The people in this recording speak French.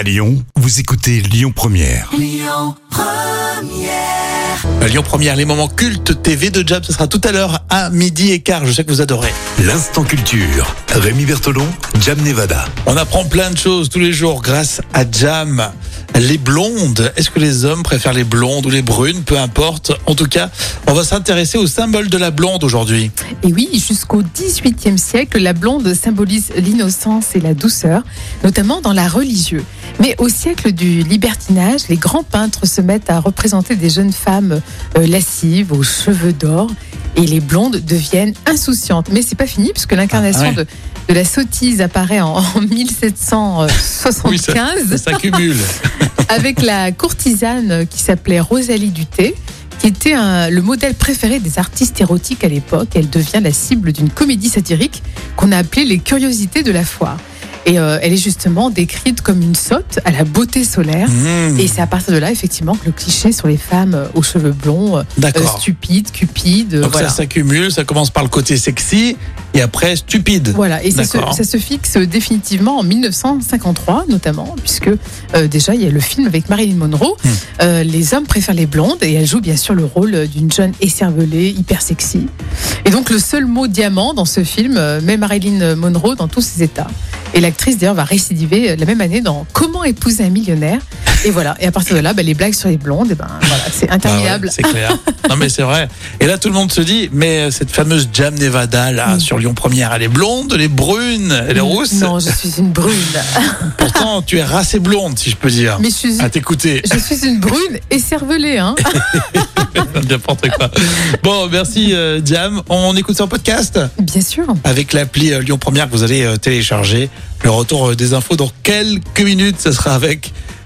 À Lyon, vous écoutez Lyon Première. À Lyon Première, les moments cultes TV de Jam, ce sera tout à l'heure à midi et quart. Je sais que vous adorez. L'instant culture. Rémi Bertolon, Jam Nevada. On apprend plein de choses tous les jours grâce à Jam. Les blondes, est-ce que les hommes préfèrent les blondes ou les brunes Peu importe. En tout cas, on va s'intéresser au symbole de la blonde aujourd'hui. Et oui, jusqu'au XVIIIe siècle, la blonde symbolise l'innocence et la douceur, notamment dans l'art religieux. Mais au siècle du libertinage, les grands peintres se mettent à représenter des jeunes femmes euh, lascives, aux cheveux d'or, et les blondes deviennent insouciantes. Mais c'est pas fini, puisque l'incarnation Ah ouais. de, de la sottise apparaît en, en 1775 Oui, ça, ça s'accumule. avec la courtisane qui s'appelait Rosalie Duté, qui était un- le modèle préféré des artistes érotiques à l'époque. Elle devient la cible d'une comédie satirique qu'on a appelée Les Curiosités de la foire. Et euh, elle est justement décrite comme une sotte à la beauté solaire. Mmh, Et c'est à partir de là, effectivement, que le cliché sur les femmes euh, aux cheveux blonds, euh, D'accord. stupides, cupides, euh, Donc voilà. ça s'accumule, ça commence par le côté sexy et après stupide. Voilà, et ça se, D'accord. ça se fixe définitivement en 1953, notamment, puisque euh, déjà il y a le film avec Marilyn Monroe. Euh, les hommes préfèrent les blondes et elle joue bien sûr le rôle d'une jeune écervelée, hyper sexy. Et donc le seul mot diamant dans ce film euh, met Marilyn Monroe dans tous ses états. Et l'actrice d'ailleurs va récidiver la même année dans Comment épouser un millionnaire. Et voilà, et à partir de là, bah, les blagues sur les blondes, eh ben, voilà, c'est Ah ouais, interminable. c'est clair. non mais c'est vrai. Et là tout le monde se dit, mais euh, cette fameuse Jam Nevada là Mm. sur Lyon Première, elle est blonde, elle est brune, elle est rousse. Non, je suis une brune. Pourtant tu es racée blonde si je peux dire. Mais je suis, À t'écouter. je suis une brune écervelée, hein. N'importe quoi. Bon, merci euh, Jam. On écoute ça en podcast? Bien sûr. avec l'appli euh, Lyon Première que vous allez euh, télécharger. Le retour des infos dans quelques minutes, ce sera avec